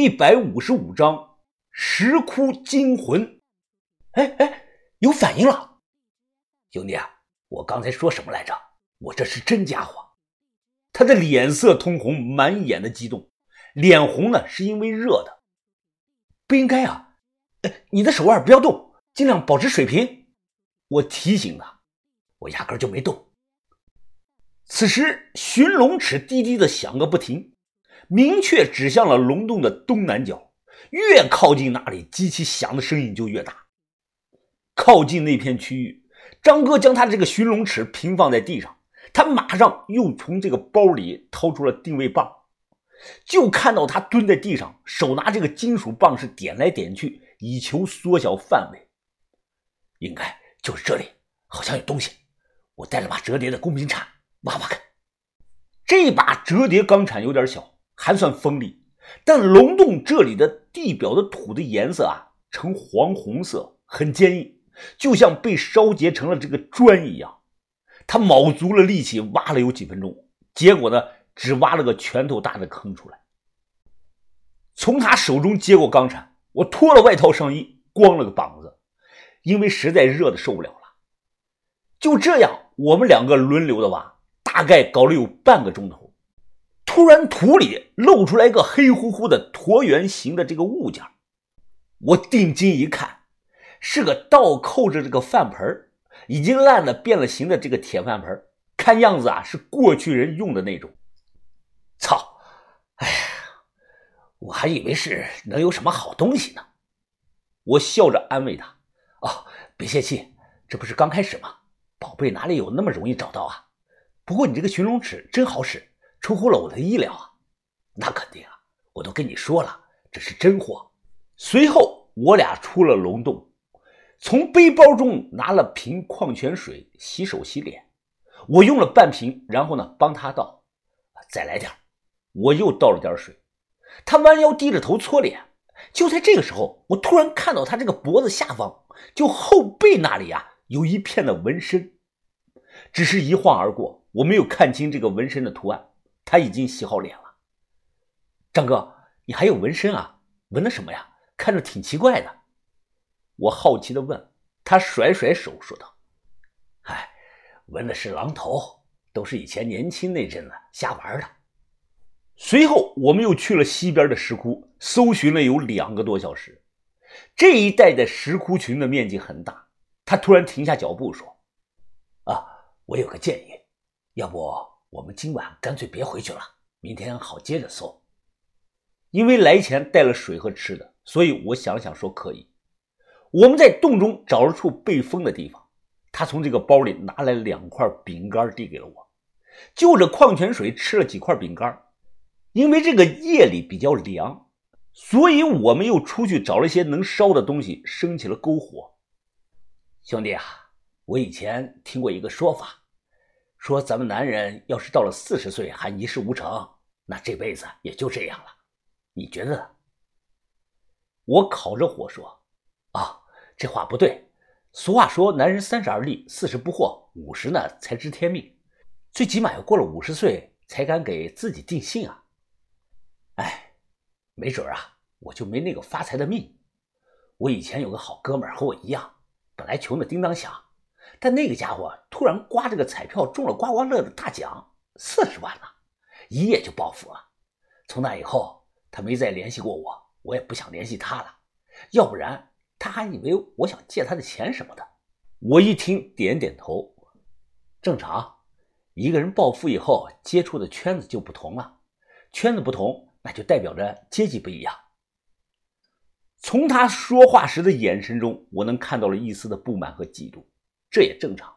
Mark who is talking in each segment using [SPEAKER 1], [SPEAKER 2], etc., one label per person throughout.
[SPEAKER 1] 一百五十五章石窟惊魂。哎哎，有反应了，兄弟啊！我刚才说什么来着？我这是真家伙。他的脸色通红，满眼的激动，脸红呢是因为热的。不应该啊！你的手腕不要动，尽量保持水平。我提醒他，我压根就没动。此时，寻龙尺滴滴的响个不停，明确指向了龙洞的东南角。越靠近那里，机器响的声音就越大。靠近那片区域，张哥将他的这个寻龙尺平放在地上，他马上又从这个包里掏出了定位棒，就看到他蹲在地上，手拿这个金属棒是点来点去，以求缩小范围。应该就是这里，好像有东西。我带了把折叠的工兵铲。挖挖看，这把折叠钢铲有点小，还算锋利，但龙洞这里的地表的土的颜色啊，呈黄红色，很坚硬，就像被烧结成了这个砖一样。他卯足了力气挖了有几分钟，结果呢，只挖了个拳头大的坑出来。从他手中接过钢铲，我脱了外套上衣，光了个膀子，因为实在热的受不了了。就这样，我们两个轮流的挖。大概搞了有半个钟头，突然土里露出来个黑乎乎的椭圆形的这个物件我定睛一看，是个倒扣着这个饭盆已经烂的变了形的这个铁饭盆看样子啊是过去人用的那种。操！哎呀，我还以为是能有什么好东西呢。我笑着安慰他：“哦，别泄气，这不是刚开始吗？宝贝哪里有那么容易找到啊？”不过你这个寻龙尺真好使，出乎了我的意料啊！那肯定啊，我都跟你说了，这是真货。随后我俩出了龙洞，从背包中拿了瓶矿泉水洗手洗脸。我用了半瓶，然后呢帮他倒，再来点我又倒了点水。他弯腰低着头搓脸。就在这个时候，我突然看到他这个脖子下方，就后背那里啊，有一片的纹身，只是一晃而过。我没有看清这个纹身的图案，他已经洗好脸了。张哥，你还有纹身啊？纹的什么呀？看着挺奇怪的。我好奇的问他，甩甩手说道：“哎，纹的是狼头，都是以前年轻那阵子瞎玩的。”随后，我们又去了西边的石窟，搜寻了有两个多小时。这一带的石窟群的面积很大。他突然停下脚步说：“啊，我有个建议。”要不我们今晚干脆别回去了，明天好接着搜。因为来前带了水和吃的，所以我想了想说可以。我们在洞中找了处被封的地方，他从这个包里拿来两块饼干递给了我，就着矿泉水吃了几块饼干。因为这个夜里比较凉，所以我们又出去找了一些能烧的东西，生起了篝火。兄弟啊，我以前听过一个说法。说咱们男人要是到了四十岁还一事无成，那这辈子也就这样了。你觉得呢？我烤着火说：“啊，这话不对。俗话说，男人三十而立，四十不惑，五十呢才知天命。最起码要过了五十岁才敢给自己定性啊。哎，没准啊，我就没那个发财的命。我以前有个好哥们和我一样，本来穷的叮当响。”但那个家伙突然刮这个彩票中了刮刮乐的大奖，四十万了，一夜就暴富了。从那以后，他没再联系过我，我也不想联系他了。要不然他还以为我想借他的钱什么的。我一听，点点头，正常。一个人暴富以后，接触的圈子就不同了，圈子不同，那就代表着阶级不一样。从他说话时的眼神中，我能看到了一丝的不满和嫉妒。这也正常。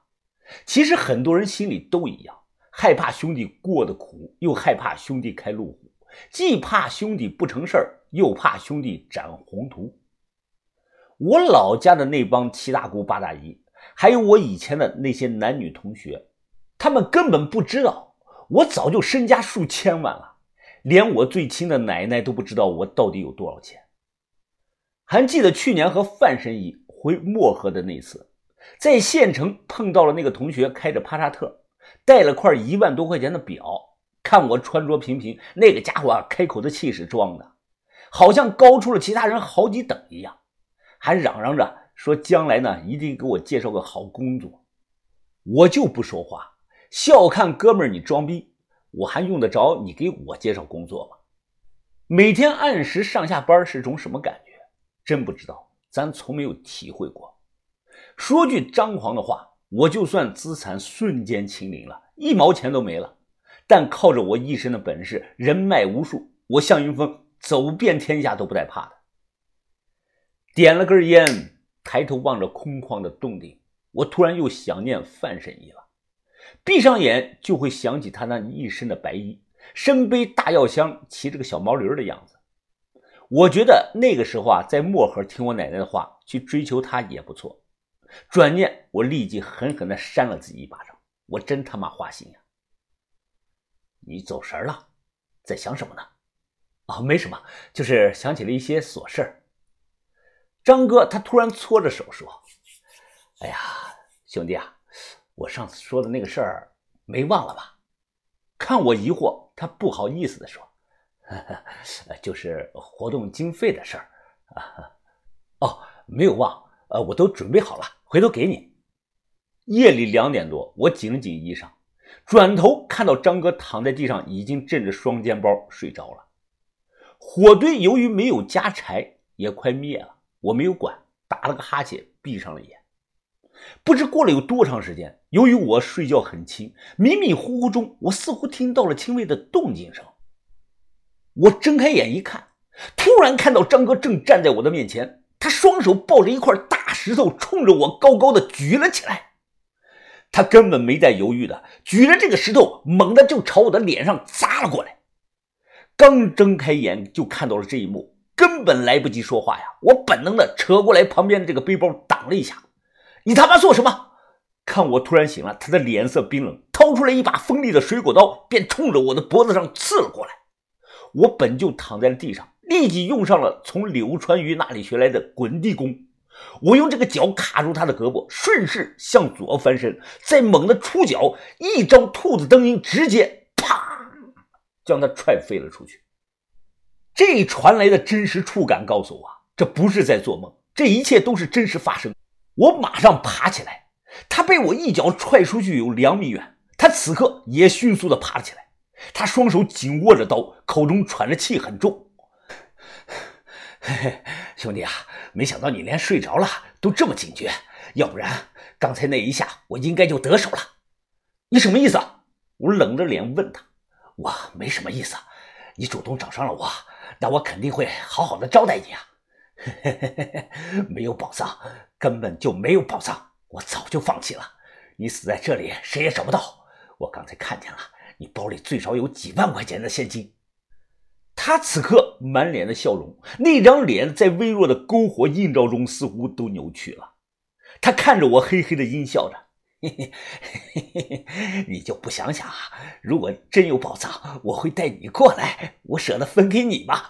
[SPEAKER 1] 其实很多人心里都一样，害怕兄弟过得苦，又害怕兄弟开路虎，既怕兄弟不成事儿，又怕兄弟展宏图。我老家的那帮七大姑八大姨，还有我以前的那些男女同学，他们根本不知道我早就身家数千万了，连我最亲的奶奶都不知道我到底有多少钱。还记得去年和范神医回漠河的那次。在县城碰到了那个同学，开着帕萨特，带了块一万多块钱的表。看我穿着平平，那个家伙啊，开口的气势装的，好像高出了其他人好几等一样，还嚷嚷着说将来呢一定给我介绍个好工作。我就不说话，笑看哥们儿你装逼，我还用得着你给我介绍工作吗？每天按时上下班是种什么感觉？真不知道，咱从没有体会过。说句张狂的话，我就算资产瞬间清零了，一毛钱都没了，但靠着我一身的本事，人脉无数，我向云峰走遍天下都不带怕的。点了根烟，抬头望着空旷的洞顶，我突然又想念范神医了。闭上眼就会想起他那一身的白衣，身背大药箱，骑着个小毛驴的样子。我觉得那个时候啊，在漠河听我奶奶的话，去追求他也不错。转念，我立即狠狠地扇了自己一巴掌。我真他妈花心呀！你走神了，在想什么呢？哦，没什么，就是想起了一些琐事张哥他突然搓着手说：“哎呀，兄弟啊，我上次说的那个事儿没忘了吧？”看我疑惑，他不好意思地说：“ 就是活动经费的事儿啊。”哦，没有忘，呃，我都准备好了。回头给你。夜里两点多，我紧了紧衣裳，转头看到张哥躺在地上，已经枕着双肩包睡着了。火堆由于没有加柴，也快灭了。我没有管，打了个哈欠，闭上了眼。不知过了有多长时间，由于我睡觉很轻，迷迷糊糊中，我似乎听到了轻微的动静声。我睁开眼一看，突然看到张哥正站在我的面前。他双手抱着一块大石头，冲着我高高的举了起来。他根本没在犹豫的举着这个石头，猛地就朝我的脸上砸了过来。刚睁开眼就看到了这一幕，根本来不及说话呀！我本能的扯过来旁边的这个背包挡了一下。你他妈做什么？看我突然醒了，他的脸色冰冷，掏出来一把锋利的水果刀，便冲着我的脖子上刺了过来。我本就躺在了地上。立即用上了从柳川鱼那里学来的滚地功，我用这个脚卡住他的胳膊，顺势向左翻身，再猛地出脚，一招兔子蹬鹰，直接啪将他踹飞了出去。这传来的真实触感告诉我，这不是在做梦，这一切都是真实发生。我马上爬起来，他被我一脚踹出去有两米远，他此刻也迅速的爬了起来，他双手紧握着刀，口中喘着气很重。嘿嘿，兄弟啊，没想到你连睡着了都这么警觉，要不然刚才那一下我应该就得手了。你什么意思？我冷着脸问他。我没什么意思，你主动找上了我，那我肯定会好好的招待你啊。嘿嘿嘿嘿，没有宝藏，根本就没有宝藏，我早就放弃了。你死在这里，谁也找不到。我刚才看见了，你包里最少有几万块钱的现金。他此刻满脸的笑容，那张脸在微弱的篝火映照中似乎都扭曲了。他看着我，嘿嘿的阴笑着：“嘿嘿嘿嘿，你就不想想啊？如果真有宝藏，我会带你过来，我舍得分给你吗？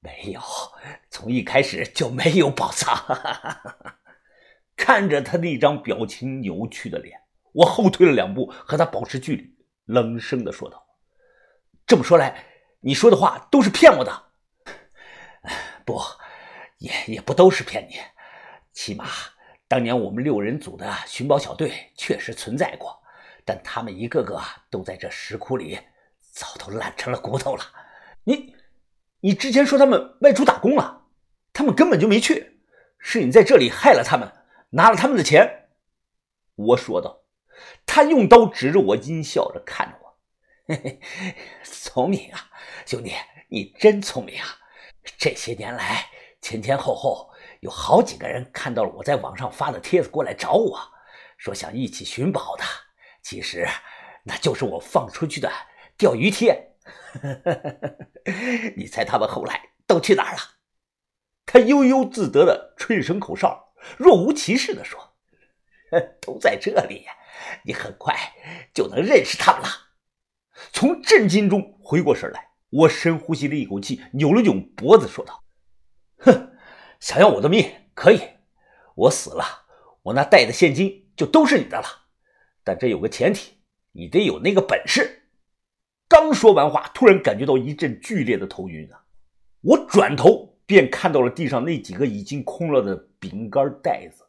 [SPEAKER 1] 没有，从一开始就没有宝藏。”看着他那张表情扭曲的脸，我后退了两步，和他保持距离，冷声的说道：“这么说来。”你说的话都是骗我的，不，也也不都是骗你。起码当年我们六人组的寻宝小队确实存在过，但他们一个个都在这石窟里，早都烂成了骨头了。你，你之前说他们外出打工了，他们根本就没去，是你在这里害了他们，拿了他们的钱。我说道。他用刀指着我，阴笑着看着我。嘿嘿，聪明啊，兄弟，你真聪明啊！这些年来，前前后后有好几个人看到了我在网上发的帖子，过来找我说想一起寻宝的。其实，那就是我放出去的钓鱼帖。你猜他们后来都去哪儿了？他悠悠自得的吹一声口哨，若无其事的说：“ 都在这里，你很快就能认识他们了。”从震惊中回过神来，我深呼吸了一口气，扭了扭脖子，说道：“哼，想要我的命可以，我死了，我那带的现金就都是你的了。但这有个前提，你得有那个本事。”刚说完话，突然感觉到一阵剧烈的头晕啊！我转头便看到了地上那几个已经空了的饼干袋子。